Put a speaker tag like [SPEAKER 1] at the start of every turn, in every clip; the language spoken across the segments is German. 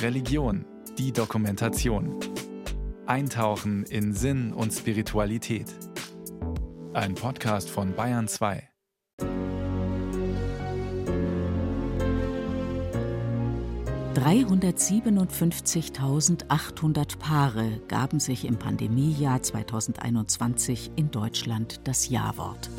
[SPEAKER 1] Religion, die Dokumentation. Eintauchen in Sinn und Spiritualität. Ein Podcast von Bayern 2.
[SPEAKER 2] »357.800 Paare gaben sich im Pandemiejahr 2021 in Deutschland das Ja-Wort.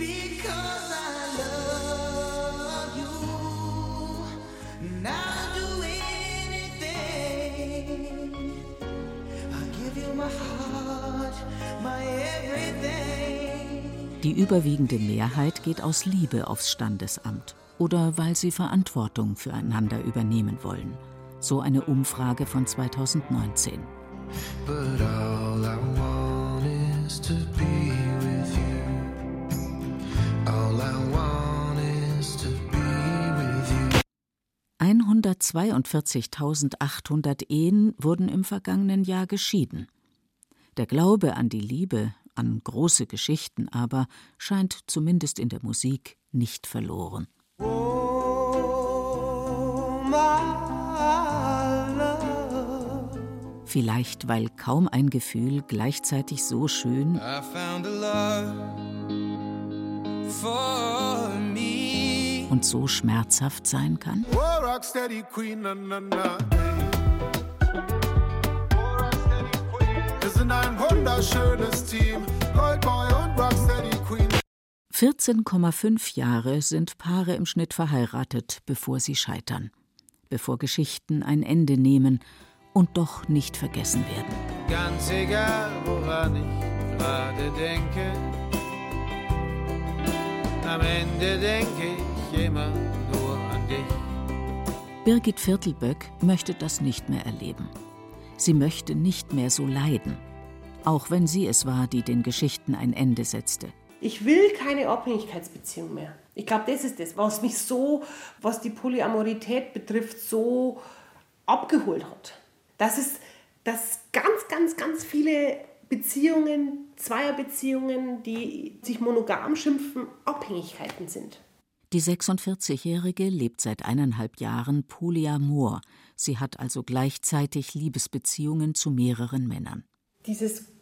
[SPEAKER 2] Die überwiegende Mehrheit geht aus Liebe aufs Standesamt oder weil sie Verantwortung füreinander übernehmen wollen. So eine Umfrage von 2019. But all I want is to be with you. All I want is to be with you. 142.800 Ehen wurden im vergangenen Jahr geschieden. Der Glaube an die Liebe an große Geschichten aber scheint zumindest in der Musik nicht verloren. Vielleicht weil kaum ein Gefühl gleichzeitig so schön und so schmerzhaft sein kann. ein wunderschönes Team. Goldboy und Rocksteady Queen. 14,5 Jahre sind Paare im Schnitt verheiratet, bevor sie scheitern, bevor Geschichten ein Ende nehmen und doch nicht vergessen werden. Ganz egal, woran ich gerade denke, am Ende denke ich immer nur an dich. Birgit Viertelböck möchte das nicht mehr erleben. Sie möchte nicht mehr so leiden auch wenn sie es war, die den Geschichten ein Ende setzte.
[SPEAKER 3] Ich will keine Abhängigkeitsbeziehung mehr. Ich glaube, das ist das, was mich so, was die Polyamorität betrifft, so abgeholt hat. Das ist, dass ganz, ganz, ganz viele Beziehungen, Zweierbeziehungen, die sich monogam schimpfen, Abhängigkeiten sind.
[SPEAKER 2] Die 46-Jährige lebt seit eineinhalb Jahren polyamor. Sie hat also gleichzeitig Liebesbeziehungen zu mehreren Männern.
[SPEAKER 3] Dieses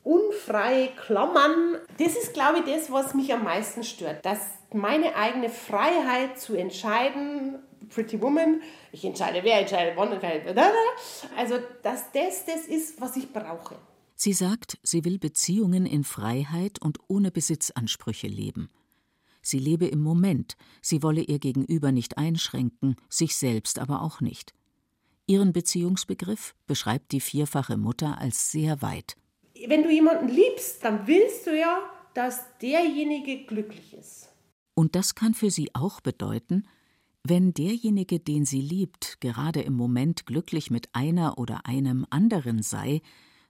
[SPEAKER 3] unfreie Klammern, das ist, glaube ich, das, was mich am meisten stört. Dass meine eigene Freiheit zu entscheiden, Pretty Woman, ich entscheide, wer entscheidet, wann entscheidet, also dass das das ist, was ich brauche.
[SPEAKER 2] Sie sagt, sie will Beziehungen in Freiheit und ohne Besitzansprüche leben. Sie lebe im Moment, sie wolle ihr Gegenüber nicht einschränken, sich selbst aber auch nicht. Ihren Beziehungsbegriff beschreibt die vierfache Mutter als sehr weit
[SPEAKER 3] wenn du jemanden liebst, dann willst du ja, dass derjenige glücklich ist.
[SPEAKER 2] Und das kann für sie auch bedeuten, wenn derjenige, den sie liebt, gerade im Moment glücklich mit einer oder einem anderen sei,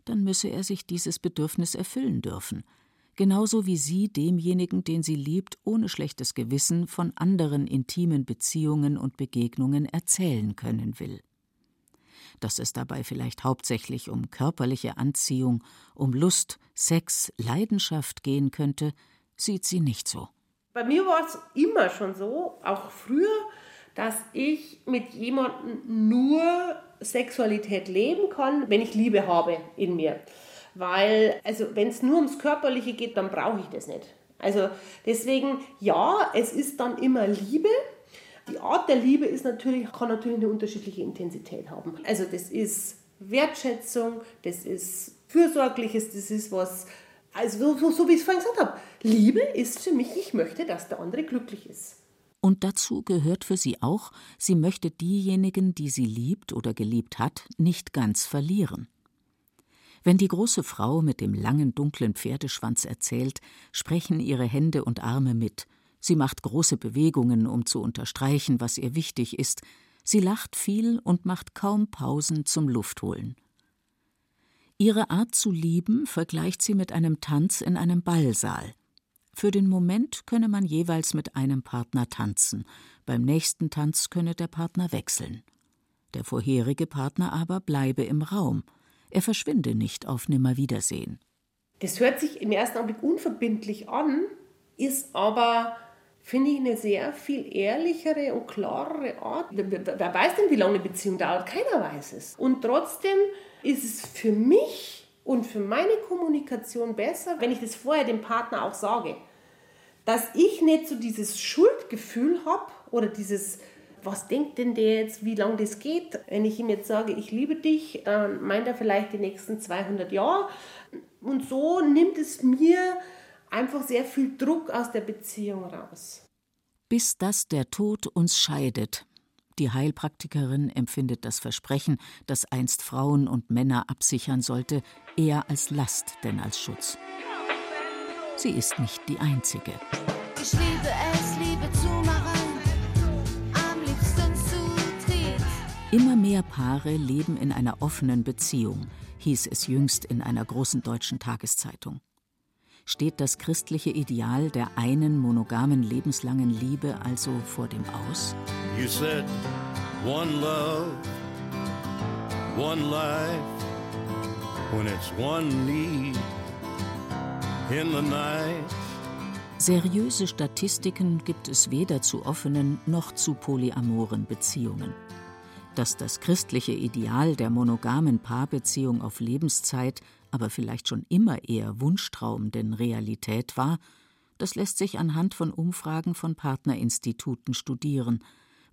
[SPEAKER 2] dann müsse er sich dieses Bedürfnis erfüllen dürfen, genauso wie sie demjenigen, den sie liebt, ohne schlechtes Gewissen von anderen intimen Beziehungen und Begegnungen erzählen können will dass es dabei vielleicht hauptsächlich um körperliche Anziehung, um Lust, Sex, Leidenschaft gehen könnte, sieht sie nicht so.
[SPEAKER 3] Bei mir war es immer schon so, auch früher, dass ich mit jemandem nur Sexualität leben kann, wenn ich Liebe habe in mir. Weil, also wenn es nur ums Körperliche geht, dann brauche ich das nicht. Also deswegen, ja, es ist dann immer Liebe, die Art der Liebe ist natürlich, kann natürlich eine unterschiedliche Intensität haben. Also das ist Wertschätzung, das ist Fürsorgliches, das ist was, also so, so wie ich es vorhin gesagt habe, Liebe ist für mich, ich möchte, dass der andere glücklich ist.
[SPEAKER 2] Und dazu gehört für sie auch, sie möchte diejenigen, die sie liebt oder geliebt hat, nicht ganz verlieren. Wenn die große Frau mit dem langen dunklen Pferdeschwanz erzählt, sprechen ihre Hände und Arme mit, Sie macht große Bewegungen, um zu unterstreichen, was ihr wichtig ist. Sie lacht viel und macht kaum Pausen zum Luftholen. Ihre Art zu lieben vergleicht sie mit einem Tanz in einem Ballsaal. Für den Moment könne man jeweils mit einem Partner tanzen, beim nächsten Tanz könne der Partner wechseln. Der vorherige Partner aber bleibe im Raum, er verschwinde nicht auf Nimmerwiedersehen.
[SPEAKER 3] Das hört sich im ersten Augenblick unverbindlich an, ist aber finde ich eine sehr viel ehrlichere und klarere Art. Wer weiß denn, wie lange eine Beziehung dauert? Keiner weiß es. Und trotzdem ist es für mich und für meine Kommunikation besser, wenn ich das vorher dem Partner auch sage. Dass ich nicht so dieses Schuldgefühl habe oder dieses, was denkt denn der jetzt, wie lange das geht? Wenn ich ihm jetzt sage, ich liebe dich, dann meint er vielleicht die nächsten 200 Jahre. Und so nimmt es mir einfach sehr viel Druck aus der Beziehung raus.
[SPEAKER 2] Bis dass der Tod uns scheidet. Die Heilpraktikerin empfindet das Versprechen, das einst Frauen und Männer absichern sollte, eher als Last denn als Schutz. Sie ist nicht die Einzige. Ich liebe es, Liebe zu machen, am liebsten zu dritt. Immer mehr Paare leben in einer offenen Beziehung, hieß es jüngst in einer großen deutschen Tageszeitung steht das christliche Ideal der einen monogamen lebenslangen Liebe also vor dem Aus? You said one love, one life, when it's one need in the night. Seriöse Statistiken gibt es weder zu offenen noch zu polyamoren Beziehungen. Dass das christliche Ideal der monogamen Paarbeziehung auf Lebenszeit aber vielleicht schon immer eher Wunschtraum denn Realität war, das lässt sich anhand von Umfragen von Partnerinstituten studieren,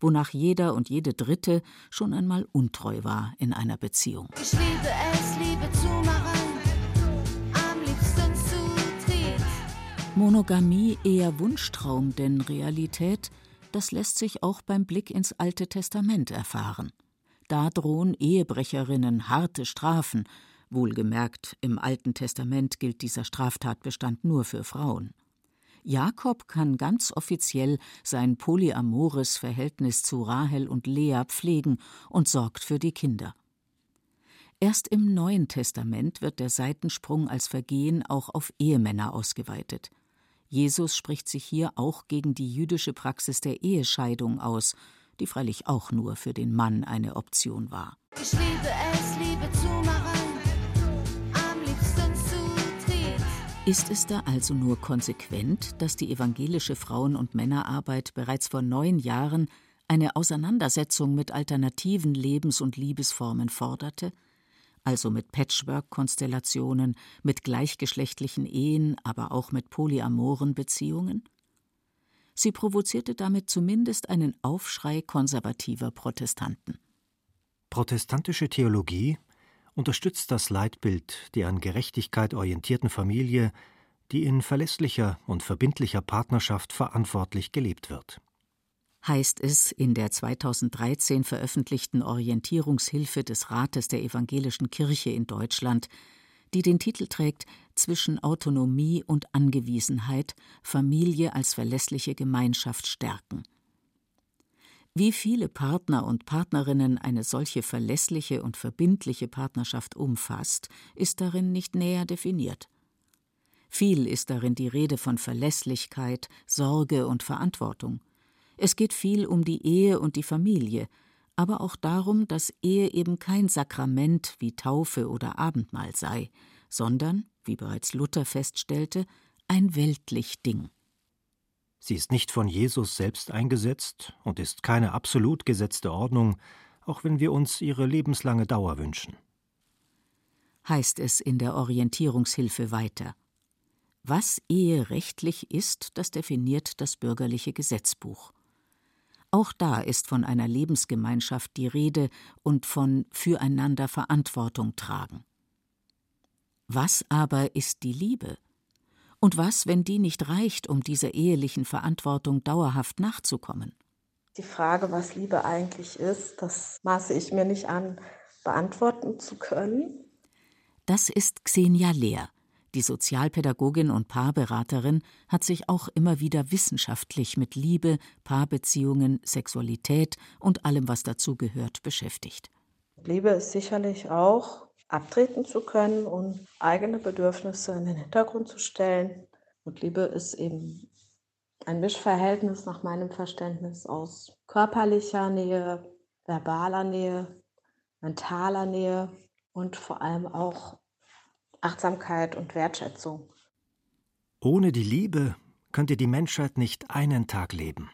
[SPEAKER 2] wonach jeder und jede Dritte schon einmal untreu war in einer Beziehung. Ich liebe es, Liebe zu machen, am liebsten zu dritt. Monogamie eher Wunschtraum denn Realität, das lässt sich auch beim Blick ins Alte Testament erfahren. Da drohen Ehebrecherinnen harte Strafen, Wohlgemerkt, im Alten Testament gilt dieser Straftatbestand nur für Frauen. Jakob kann ganz offiziell sein polyamores Verhältnis zu Rahel und Lea pflegen und sorgt für die Kinder. Erst im Neuen Testament wird der Seitensprung als Vergehen auch auf Ehemänner ausgeweitet. Jesus spricht sich hier auch gegen die jüdische Praxis der Ehescheidung aus, die freilich auch nur für den Mann eine Option war. Ich liebe es, Liebe zu machen. Ist es da also nur konsequent, dass die evangelische Frauen- und Männerarbeit bereits vor neun Jahren eine Auseinandersetzung mit alternativen Lebens- und Liebesformen forderte? Also mit Patchwork-Konstellationen, mit gleichgeschlechtlichen Ehen, aber auch mit polyamoren Beziehungen? Sie provozierte damit zumindest einen Aufschrei konservativer Protestanten.
[SPEAKER 4] Protestantische Theologie unterstützt das Leitbild der an Gerechtigkeit orientierten Familie, die in verlässlicher und verbindlicher Partnerschaft verantwortlich gelebt wird.
[SPEAKER 2] Heißt es in der 2013 veröffentlichten Orientierungshilfe des Rates der Evangelischen Kirche in Deutschland, die den Titel trägt Zwischen Autonomie und Angewiesenheit Familie als verlässliche Gemeinschaft stärken. Wie viele Partner und Partnerinnen eine solche verlässliche und verbindliche Partnerschaft umfasst, ist darin nicht näher definiert. Viel ist darin die Rede von Verlässlichkeit, Sorge und Verantwortung. Es geht viel um die Ehe und die Familie, aber auch darum, dass Ehe eben kein Sakrament wie Taufe oder Abendmahl sei, sondern, wie bereits Luther feststellte, ein weltlich Ding.
[SPEAKER 4] Sie ist nicht von Jesus selbst eingesetzt und ist keine absolut gesetzte Ordnung, auch wenn wir uns ihre lebenslange Dauer wünschen.
[SPEAKER 2] Heißt es in der Orientierungshilfe weiter. Was Ehe rechtlich ist, das definiert das bürgerliche Gesetzbuch. Auch da ist von einer Lebensgemeinschaft die Rede und von füreinander Verantwortung tragen. Was aber ist die Liebe? Und was, wenn die nicht reicht, um dieser ehelichen Verantwortung dauerhaft nachzukommen?
[SPEAKER 5] Die Frage, was Liebe eigentlich ist, das maße ich mir nicht an, beantworten zu können.
[SPEAKER 2] Das ist Xenia Lehr. Die Sozialpädagogin und Paarberaterin hat sich auch immer wieder wissenschaftlich mit Liebe, Paarbeziehungen, Sexualität und allem, was dazugehört, beschäftigt.
[SPEAKER 5] Liebe ist sicherlich auch abtreten zu können und eigene Bedürfnisse in den Hintergrund zu stellen. Und Liebe ist eben ein Mischverhältnis nach meinem Verständnis aus körperlicher Nähe, verbaler Nähe, mentaler Nähe und vor allem auch Achtsamkeit und Wertschätzung.
[SPEAKER 4] Ohne die Liebe könnte die Menschheit nicht einen Tag leben.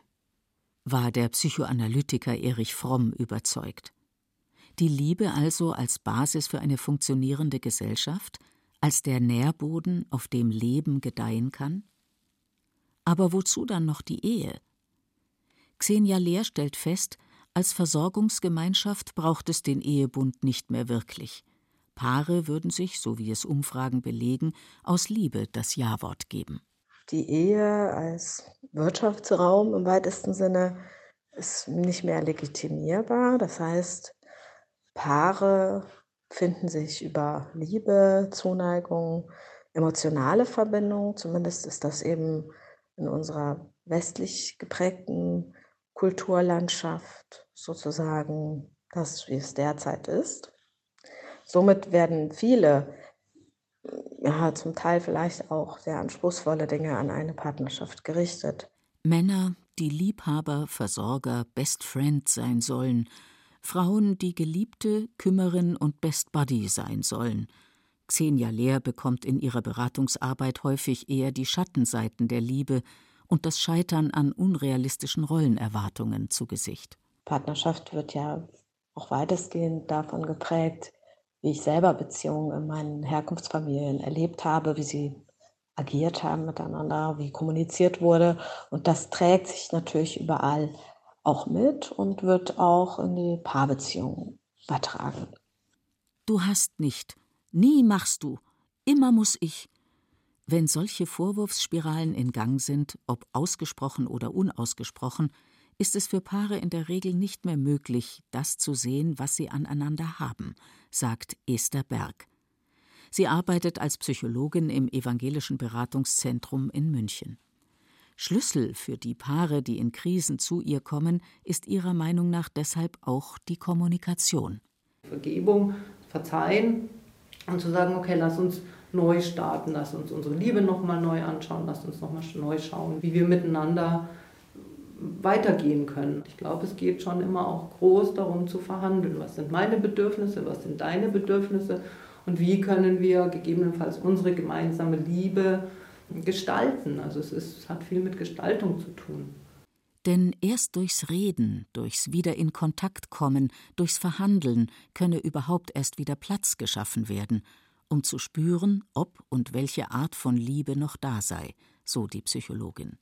[SPEAKER 2] War der Psychoanalytiker Erich Fromm überzeugt. Die Liebe also als Basis für eine funktionierende Gesellschaft, als der Nährboden, auf dem Leben gedeihen kann? Aber wozu dann noch die Ehe? Xenia Lehr stellt fest, als Versorgungsgemeinschaft braucht es den Ehebund nicht mehr wirklich. Paare würden sich, so wie es Umfragen belegen, aus Liebe das Ja-Wort geben.
[SPEAKER 5] Die Ehe als Wirtschaftsraum im weitesten Sinne ist nicht mehr legitimierbar. Das heißt, Paare finden sich über Liebe, Zuneigung, emotionale Verbindung. Zumindest ist das eben in unserer westlich geprägten Kulturlandschaft sozusagen das, wie es derzeit ist. Somit werden viele, ja, zum Teil vielleicht auch sehr anspruchsvolle Dinge an eine Partnerschaft gerichtet.
[SPEAKER 2] Männer, die Liebhaber, Versorger, Best Friend sein sollen, Frauen, die Geliebte, Kümmerin und Best Buddy sein sollen. Xenia Lehr bekommt in ihrer Beratungsarbeit häufig eher die Schattenseiten der Liebe und das Scheitern an unrealistischen Rollenerwartungen zu Gesicht.
[SPEAKER 5] Partnerschaft wird ja auch weitestgehend davon geprägt, wie ich selber Beziehungen in meinen Herkunftsfamilien erlebt habe, wie sie agiert haben miteinander, wie kommuniziert wurde. Und das trägt sich natürlich überall auch mit und wird auch in die Paarbeziehungen übertragen.
[SPEAKER 2] Du hast nicht, nie machst du, immer muss ich. Wenn solche Vorwurfsspiralen in Gang sind, ob ausgesprochen oder unausgesprochen, ist es für Paare in der Regel nicht mehr möglich, das zu sehen, was sie aneinander haben, sagt Esther Berg. Sie arbeitet als Psychologin im Evangelischen Beratungszentrum in München. Schlüssel für die Paare, die in Krisen zu ihr kommen, ist ihrer Meinung nach deshalb auch die Kommunikation.
[SPEAKER 6] Vergebung, verzeihen und zu sagen, okay, lass uns neu starten, lass uns unsere Liebe nochmal neu anschauen, lass uns nochmal neu schauen, wie wir miteinander weitergehen können. Ich glaube, es geht schon immer auch groß darum zu verhandeln, was sind meine Bedürfnisse, was sind deine Bedürfnisse und wie können wir gegebenenfalls unsere gemeinsame Liebe gestalten. Also es, ist, es hat viel mit Gestaltung zu tun.
[SPEAKER 2] Denn erst durchs Reden, durchs Wieder in Kontakt kommen, durchs Verhandeln könne überhaupt erst wieder Platz geschaffen werden, um zu spüren, ob und welche Art von Liebe noch da sei, so die Psychologin.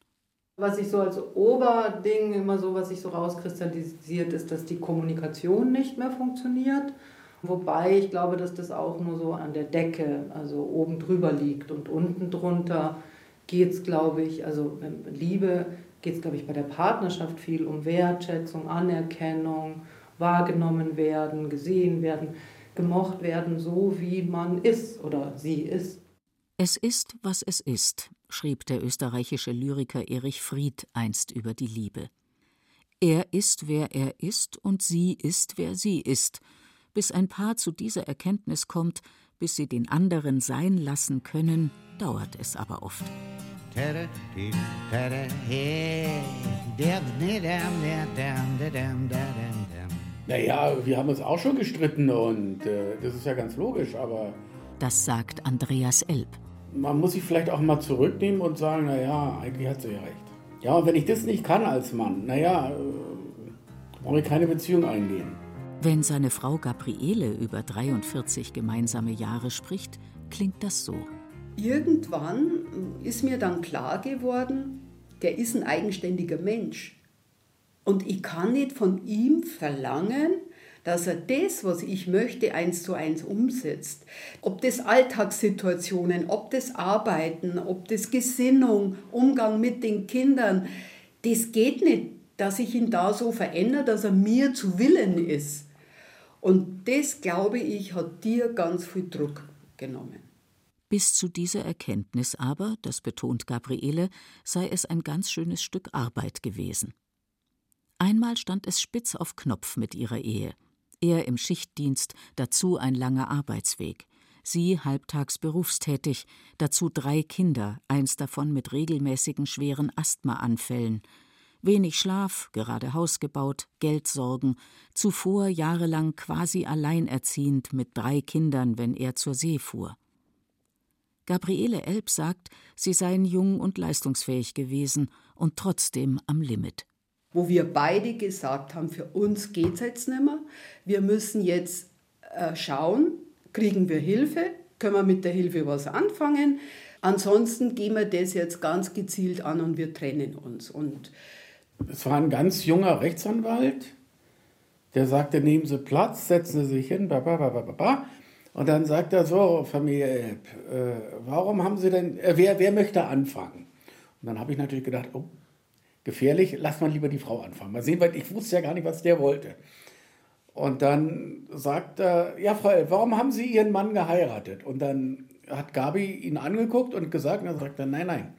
[SPEAKER 6] Was sich so als Oberding immer so, was sich so rauskristallisiert, ist, dass die Kommunikation nicht mehr funktioniert. Wobei ich glaube, dass das auch nur so an der Decke, also oben drüber liegt und unten drunter geht es, glaube ich, also Liebe geht es, glaube ich, bei der Partnerschaft viel um Wertschätzung, Anerkennung, wahrgenommen werden, gesehen werden, gemocht werden, so wie man ist oder sie ist.
[SPEAKER 2] Es ist, was es ist, schrieb der österreichische Lyriker Erich Fried einst über die Liebe. Er ist, wer er ist, und sie ist, wer sie ist, bis ein Paar zu dieser Erkenntnis kommt, bis sie den anderen sein lassen können, dauert es aber oft.
[SPEAKER 7] Naja, wir haben uns auch schon gestritten und äh, das ist ja ganz logisch, aber.
[SPEAKER 2] Das sagt Andreas Elb.
[SPEAKER 7] Man muss sich vielleicht auch mal zurücknehmen und sagen, naja, eigentlich hat sie ja recht. Ja, und wenn ich das nicht kann als Mann, naja, äh, brauche ich keine Beziehung eingehen.
[SPEAKER 2] Wenn seine Frau Gabriele über 43 gemeinsame Jahre spricht, klingt das so.
[SPEAKER 8] Irgendwann ist mir dann klar geworden, der ist ein eigenständiger Mensch. Und ich kann nicht von ihm verlangen, dass er das, was ich möchte, eins zu eins umsetzt. Ob das Alltagssituationen, ob das Arbeiten, ob das Gesinnung, Umgang mit den Kindern, das geht nicht, dass ich ihn da so verändere, dass er mir zu Willen ist. Und das, glaube ich, hat dir ganz viel Druck genommen.
[SPEAKER 2] Bis zu dieser Erkenntnis aber, das betont Gabriele, sei es ein ganz schönes Stück Arbeit gewesen. Einmal stand es spitz auf Knopf mit ihrer Ehe. Er im Schichtdienst, dazu ein langer Arbeitsweg. Sie halbtags berufstätig, dazu drei Kinder, eins davon mit regelmäßigen schweren Asthmaanfällen, Wenig Schlaf, gerade Haus gebaut, Geldsorgen, zuvor jahrelang quasi alleinerziehend mit drei Kindern, wenn er zur See fuhr. Gabriele Elb sagt, sie seien jung und leistungsfähig gewesen und trotzdem am Limit.
[SPEAKER 8] Wo wir beide gesagt haben, für uns geht es jetzt nicht mehr. Wir müssen jetzt äh, schauen, kriegen wir Hilfe, können wir mit der Hilfe was anfangen. Ansonsten gehen wir das jetzt ganz gezielt an und wir trennen uns. Und
[SPEAKER 7] es war ein ganz junger Rechtsanwalt, der sagte, nehmen Sie Platz, setzen Sie sich hin, bababababa. Und dann sagt er so, Familie Elb, äh, warum haben Sie denn, äh, wer, wer möchte anfangen? Und dann habe ich natürlich gedacht, oh, gefährlich, lass mal lieber die Frau anfangen. Mal sehen, weil ich wusste ja gar nicht, was der wollte. Und dann sagt er, ja, Frau Elb, warum haben Sie Ihren Mann geheiratet? Und dann hat Gabi ihn angeguckt und gesagt, und dann sagt er, nein, nein,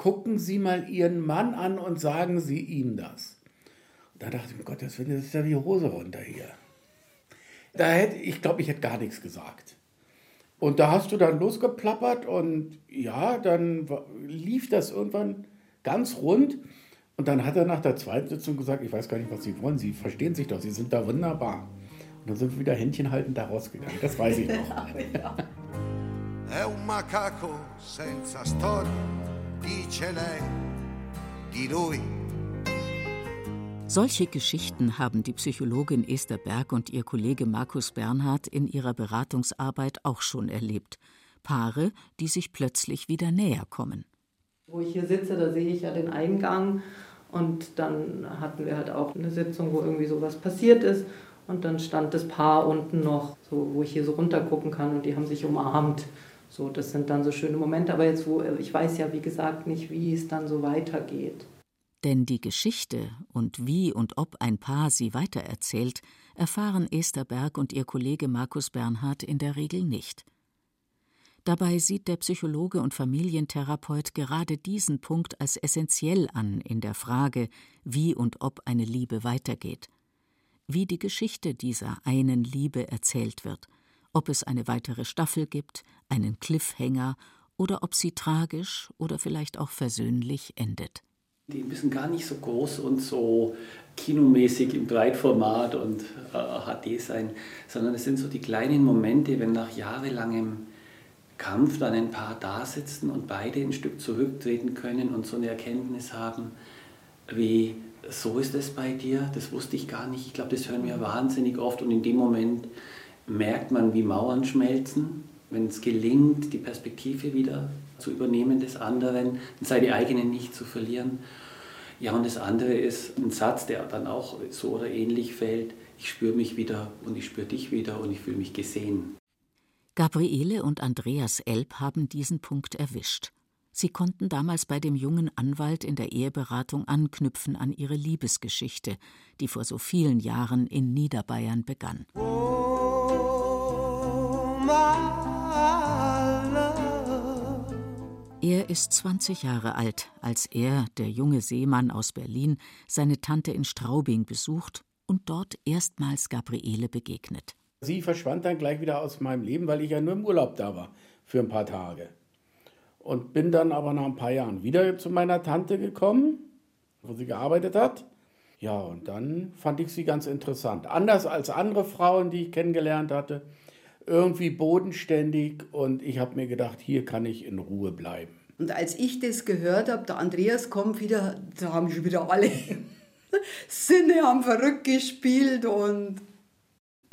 [SPEAKER 7] gucken Sie mal Ihren Mann an und sagen Sie ihm das. Und da dachte ich, Gott, das ist ja wie Hose runter hier. Da hätte, ich glaube, ich hätte gar nichts gesagt. Und da hast du dann losgeplappert und ja, dann lief das irgendwann ganz rund. Und dann hat er nach der zweiten Sitzung gesagt, ich weiß gar nicht, was Sie wollen. Sie verstehen sich doch, Sie sind da wunderbar. Und dann sind wir wieder Händchen haltend da rausgegangen. Das weiß ich noch. È un macaco senza storia,
[SPEAKER 2] dice lei, di lui solche Geschichten haben die Psychologin Esther Berg und ihr Kollege Markus Bernhard in ihrer Beratungsarbeit auch schon erlebt. Paare, die sich plötzlich wieder näher kommen.
[SPEAKER 6] Wo ich hier sitze, da sehe ich ja den Eingang und dann hatten wir halt auch eine Sitzung, wo irgendwie sowas passiert ist und dann stand das Paar unten noch, so, wo ich hier so runter gucken kann und die haben sich umarmt. So, das sind dann so schöne Momente, aber jetzt, wo ich weiß ja, wie gesagt, nicht, wie es dann so weitergeht.
[SPEAKER 2] Denn die Geschichte und wie und ob ein Paar sie weitererzählt, erfahren Esther Berg und ihr Kollege Markus Bernhard in der Regel nicht. Dabei sieht der Psychologe und Familientherapeut gerade diesen Punkt als essentiell an in der Frage, wie und ob eine Liebe weitergeht. Wie die Geschichte dieser einen Liebe erzählt wird, ob es eine weitere Staffel gibt, einen Cliffhanger oder ob sie tragisch oder vielleicht auch versöhnlich endet
[SPEAKER 9] die müssen gar nicht so groß und so kinomäßig im Breitformat und äh, HD sein, sondern es sind so die kleinen Momente, wenn nach jahrelangem Kampf dann ein Paar da sitzen und beide ein Stück zurücktreten können und so eine Erkenntnis haben, wie so ist es bei dir, das wusste ich gar nicht. Ich glaube, das hören wir wahnsinnig oft und in dem Moment merkt man, wie Mauern schmelzen, wenn es gelingt, die Perspektive wieder zu übernehmen des anderen und seine eigene nicht zu verlieren. Ja, und das andere ist ein Satz, der dann auch so oder ähnlich fällt. Ich spüre mich wieder und ich spüre dich wieder und ich fühle mich gesehen.
[SPEAKER 2] Gabriele und Andreas Elb haben diesen Punkt erwischt. Sie konnten damals bei dem jungen Anwalt in der Eheberatung anknüpfen an ihre Liebesgeschichte, die vor so vielen Jahren in Niederbayern begann. Oh, er ist 20 Jahre alt, als er, der junge Seemann aus Berlin, seine Tante in Straubing besucht und dort erstmals Gabriele begegnet.
[SPEAKER 7] Sie verschwand dann gleich wieder aus meinem Leben, weil ich ja nur im Urlaub da war für ein paar Tage. Und bin dann aber nach ein paar Jahren wieder zu meiner Tante gekommen, wo sie gearbeitet hat. Ja, und dann fand ich sie ganz interessant. Anders als andere Frauen, die ich kennengelernt hatte irgendwie bodenständig und ich habe mir gedacht, hier kann ich in Ruhe bleiben.
[SPEAKER 8] Und als ich das gehört habe, der Andreas kommt wieder, da haben schon wieder alle Sinne haben verrückt gespielt und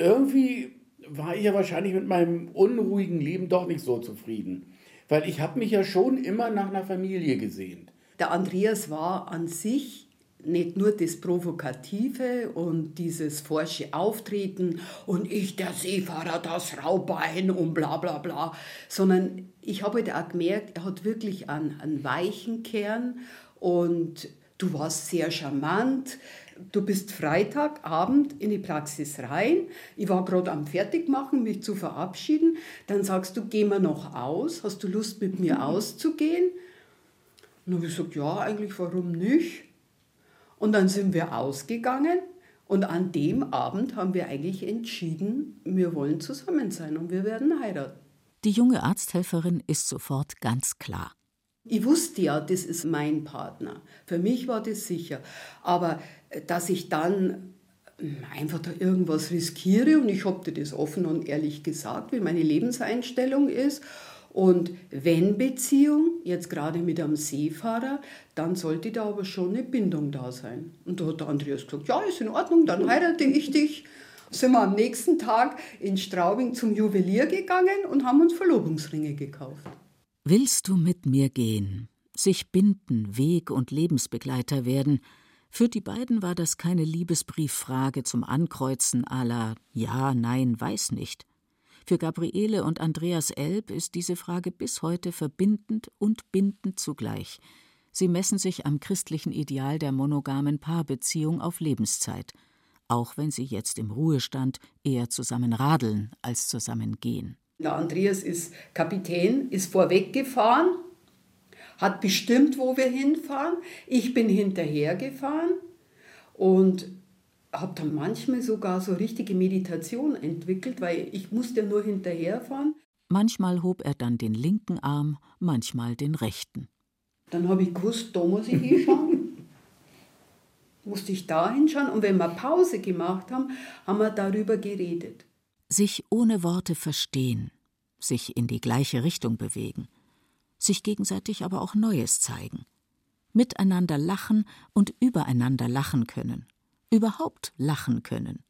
[SPEAKER 7] irgendwie war ich ja wahrscheinlich mit meinem unruhigen Leben doch nicht so zufrieden, weil ich habe mich ja schon immer nach einer Familie gesehnt.
[SPEAKER 8] Der Andreas war an sich nicht nur das Provokative und dieses forsche Auftreten und ich, der Seefahrer, das Raubein und bla bla bla, sondern ich habe halt auch gemerkt, er hat wirklich einen, einen weichen Kern und du warst sehr charmant. Du bist Freitagabend in die Praxis rein. Ich war gerade am Fertigmachen, mich zu verabschieden. Dann sagst du, gehen wir noch aus? Hast du Lust, mit mir auszugehen? Und dann habe ich gesagt, ja, eigentlich, warum nicht? Und dann sind wir ausgegangen und an dem Abend haben wir eigentlich entschieden, wir wollen zusammen sein und wir werden heiraten.
[SPEAKER 2] Die junge Arzthelferin ist sofort ganz klar.
[SPEAKER 8] Ich wusste ja, das ist mein Partner. Für mich war das sicher. Aber äh, dass ich dann hm, einfach da irgendwas riskiere und ich habe dir das offen und ehrlich gesagt, wie meine Lebenseinstellung ist Und wenn Beziehung, jetzt gerade mit einem Seefahrer, dann sollte da aber schon eine Bindung da sein. Und da hat der Andreas gesagt, ja, ist in Ordnung, dann heirate ich dich. Sind wir am nächsten Tag in Straubing zum Juwelier gegangen und haben uns Verlobungsringe gekauft.
[SPEAKER 2] Willst du mit mir gehen, sich binden, Weg und Lebensbegleiter werden? Für die beiden war das keine Liebesbrieffrage zum Ankreuzen aller Ja, Nein, weiß nicht. Für Gabriele und Andreas Elb ist diese Frage bis heute verbindend und bindend zugleich. Sie messen sich am christlichen Ideal der monogamen Paarbeziehung auf Lebenszeit, auch wenn sie jetzt im Ruhestand eher zusammen radeln als zusammen gehen.
[SPEAKER 8] Der Andreas ist Kapitän, ist vorweggefahren, hat bestimmt, wo wir hinfahren. Ich bin hinterhergefahren und habe dann manchmal sogar so richtige Meditation entwickelt, weil ich musste nur hinterherfahren.
[SPEAKER 2] Manchmal hob er dann den linken Arm, manchmal den rechten.
[SPEAKER 8] Dann habe ich gewusst, da muss ich hinschauen. musste ich da hinschauen. Und wenn wir Pause gemacht haben, haben wir darüber geredet.
[SPEAKER 2] Sich ohne Worte verstehen, sich in die gleiche Richtung bewegen, sich gegenseitig aber auch Neues zeigen, miteinander lachen und übereinander lachen können überhaupt lachen können,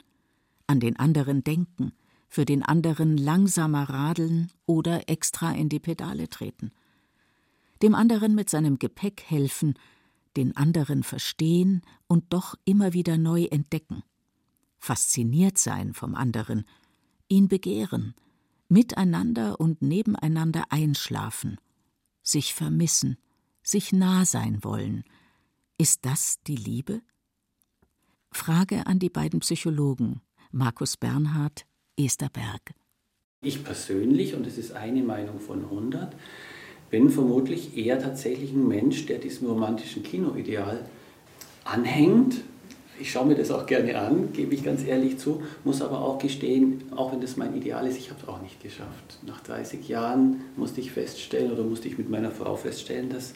[SPEAKER 2] an den anderen denken, für den anderen langsamer radeln oder extra in die Pedale treten, dem anderen mit seinem Gepäck helfen, den anderen verstehen und doch immer wieder neu entdecken, fasziniert sein vom anderen, ihn begehren, miteinander und nebeneinander einschlafen, sich vermissen, sich nah sein wollen. Ist das die Liebe? Frage an die beiden Psychologen Markus Bernhard, Esther Berg.
[SPEAKER 9] Ich persönlich, und es ist eine Meinung von 100, bin vermutlich eher tatsächlich ein Mensch, der diesem romantischen Kinoideal anhängt. Ich schaue mir das auch gerne an, gebe ich ganz ehrlich zu, muss aber auch gestehen, auch wenn das mein Ideal ist, ich habe es auch nicht geschafft. Nach 30 Jahren musste ich feststellen oder musste ich mit meiner Frau feststellen, dass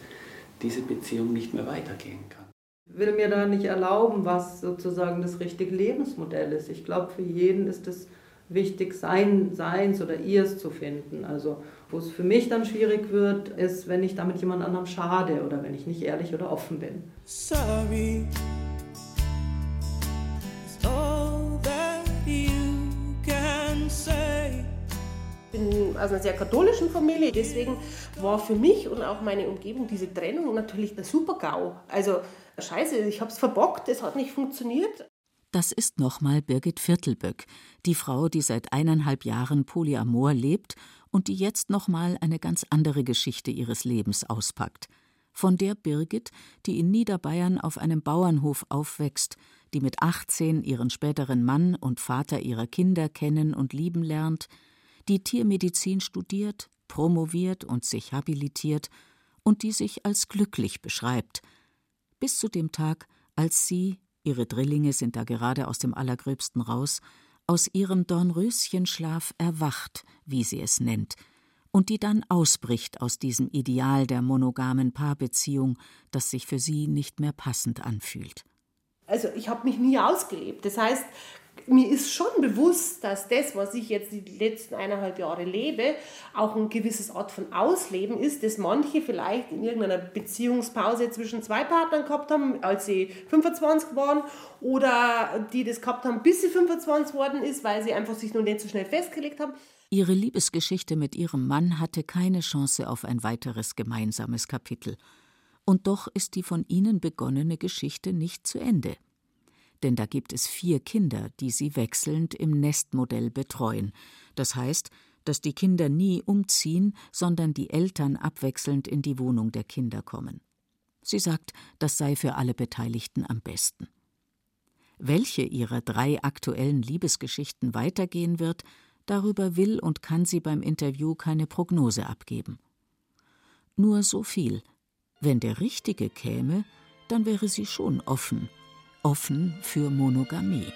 [SPEAKER 9] diese Beziehung nicht mehr weitergehen kann
[SPEAKER 6] will mir da nicht erlauben, was sozusagen das richtige Lebensmodell ist. Ich glaube, für jeden ist es wichtig, sein, seins oder ihrs zu finden. Also, wo es für mich dann schwierig wird, ist, wenn ich damit jemand anderem schade oder wenn ich nicht ehrlich oder offen bin. Sorry.
[SPEAKER 3] Ich bin aus einer sehr katholischen Familie, deswegen war für mich und auch meine Umgebung diese Trennung natürlich der Super-GAU. Also Scheiße, ich habe es verbockt, es hat nicht funktioniert.
[SPEAKER 2] Das ist nochmal Birgit Viertelböck, die Frau, die seit eineinhalb Jahren Polyamor lebt und die jetzt nochmal eine ganz andere Geschichte ihres Lebens auspackt. Von der Birgit, die in Niederbayern auf einem Bauernhof aufwächst, die mit 18 ihren späteren Mann und Vater ihrer Kinder kennen und lieben lernt, die Tiermedizin studiert, promoviert und sich habilitiert und die sich als glücklich beschreibt – bis zu dem Tag, als sie, ihre Drillinge sind da gerade aus dem Allergröbsten raus, aus ihrem Dornröschenschlaf erwacht, wie sie es nennt, und die dann ausbricht aus diesem Ideal der monogamen Paarbeziehung, das sich für sie nicht mehr passend anfühlt.
[SPEAKER 3] Also ich habe mich nie ausgelebt. Das heißt, mir ist schon bewusst, dass das, was ich jetzt die letzten eineinhalb Jahre lebe, auch ein gewisses Art von Ausleben ist, das manche vielleicht in irgendeiner Beziehungspause zwischen zwei Partnern gehabt haben, als sie 25 waren, oder die das gehabt haben, bis sie 25 worden ist, weil sie einfach sich noch nicht so schnell festgelegt haben.
[SPEAKER 2] Ihre Liebesgeschichte mit ihrem Mann hatte keine Chance auf ein weiteres gemeinsames Kapitel. Und doch ist die von ihnen begonnene Geschichte nicht zu Ende denn da gibt es vier Kinder, die sie wechselnd im Nestmodell betreuen. Das heißt, dass die Kinder nie umziehen, sondern die Eltern abwechselnd in die Wohnung der Kinder kommen. Sie sagt, das sei für alle Beteiligten am besten. Welche ihrer drei aktuellen Liebesgeschichten weitergehen wird, darüber will und kann sie beim Interview keine Prognose abgeben. Nur so viel. Wenn der Richtige käme, dann wäre sie schon offen offen für Monogamie.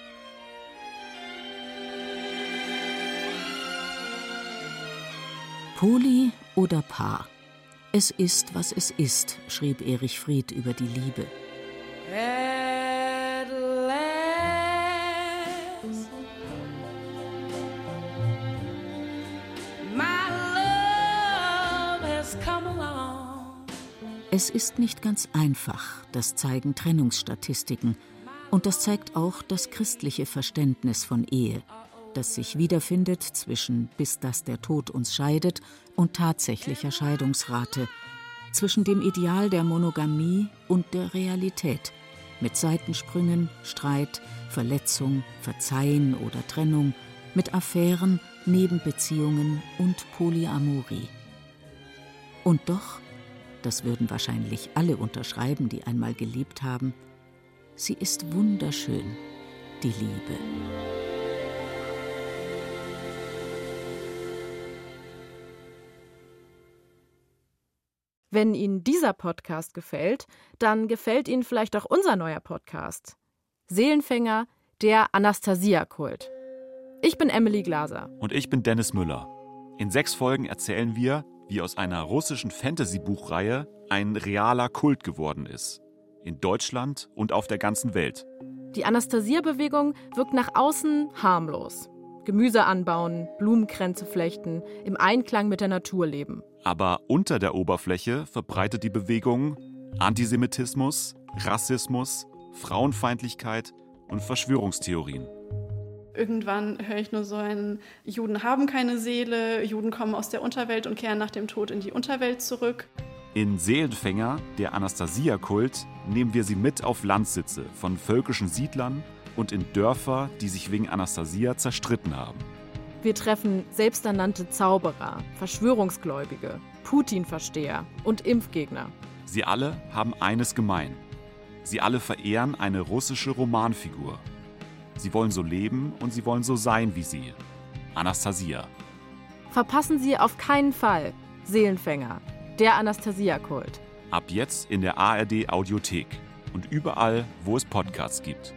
[SPEAKER 2] Poly oder Paar? Es ist, was es ist, schrieb Erich Fried über die Liebe. Es ist nicht ganz einfach, das zeigen Trennungsstatistiken. Und das zeigt auch das christliche Verständnis von Ehe, das sich wiederfindet zwischen bis dass der Tod uns scheidet und tatsächlicher Scheidungsrate, zwischen dem Ideal der Monogamie und der Realität, mit Seitensprüngen, Streit, Verletzung, Verzeihen oder Trennung, mit Affären, Nebenbeziehungen und Polyamorie. Und doch, das würden wahrscheinlich alle unterschreiben, die einmal geliebt haben, sie ist wunderschön, die Liebe.
[SPEAKER 10] Wenn Ihnen dieser Podcast gefällt, dann gefällt Ihnen vielleicht auch unser neuer Podcast. Seelenfänger, der Anastasia-Kult. Ich bin Emily Glaser.
[SPEAKER 11] Und ich bin Dennis Müller. In sechs Folgen erzählen wir, wie aus einer russischen Fantasy-Buchreihe ein realer Kult geworden ist. In Deutschland und auf der ganzen Welt.
[SPEAKER 10] Die Anastasia-Bewegung wirkt nach außen harmlos. Gemüse anbauen, Blumenkränze flechten, im Einklang mit der Natur leben.
[SPEAKER 11] Aber unter der Oberfläche verbreitet die Bewegung Antisemitismus, Rassismus, Frauenfeindlichkeit und Verschwörungstheorien.
[SPEAKER 12] Irgendwann höre ich nur so ein, Juden haben keine Seele, Juden kommen aus der Unterwelt und kehren nach dem Tod in die Unterwelt zurück.
[SPEAKER 11] In Seelenfänger, der Anastasia-Kult, nehmen wir sie mit auf Landsitze von völkischen Siedlern und in Dörfer, die sich wegen Anastasia zerstritten haben.
[SPEAKER 10] Wir treffen selbsternannte Zauberer, Verschwörungsgläubige, Putin-Versteher und Impfgegner.
[SPEAKER 11] Sie alle haben eines gemein. Sie alle verehren eine russische Romanfigur. Sie wollen so leben und sie wollen so sein wie sie. Anastasia.
[SPEAKER 10] Verpassen Sie auf keinen Fall Seelenfänger, der Anastasia-Kult.
[SPEAKER 11] Ab jetzt in der ARD Audiothek und überall, wo es Podcasts gibt.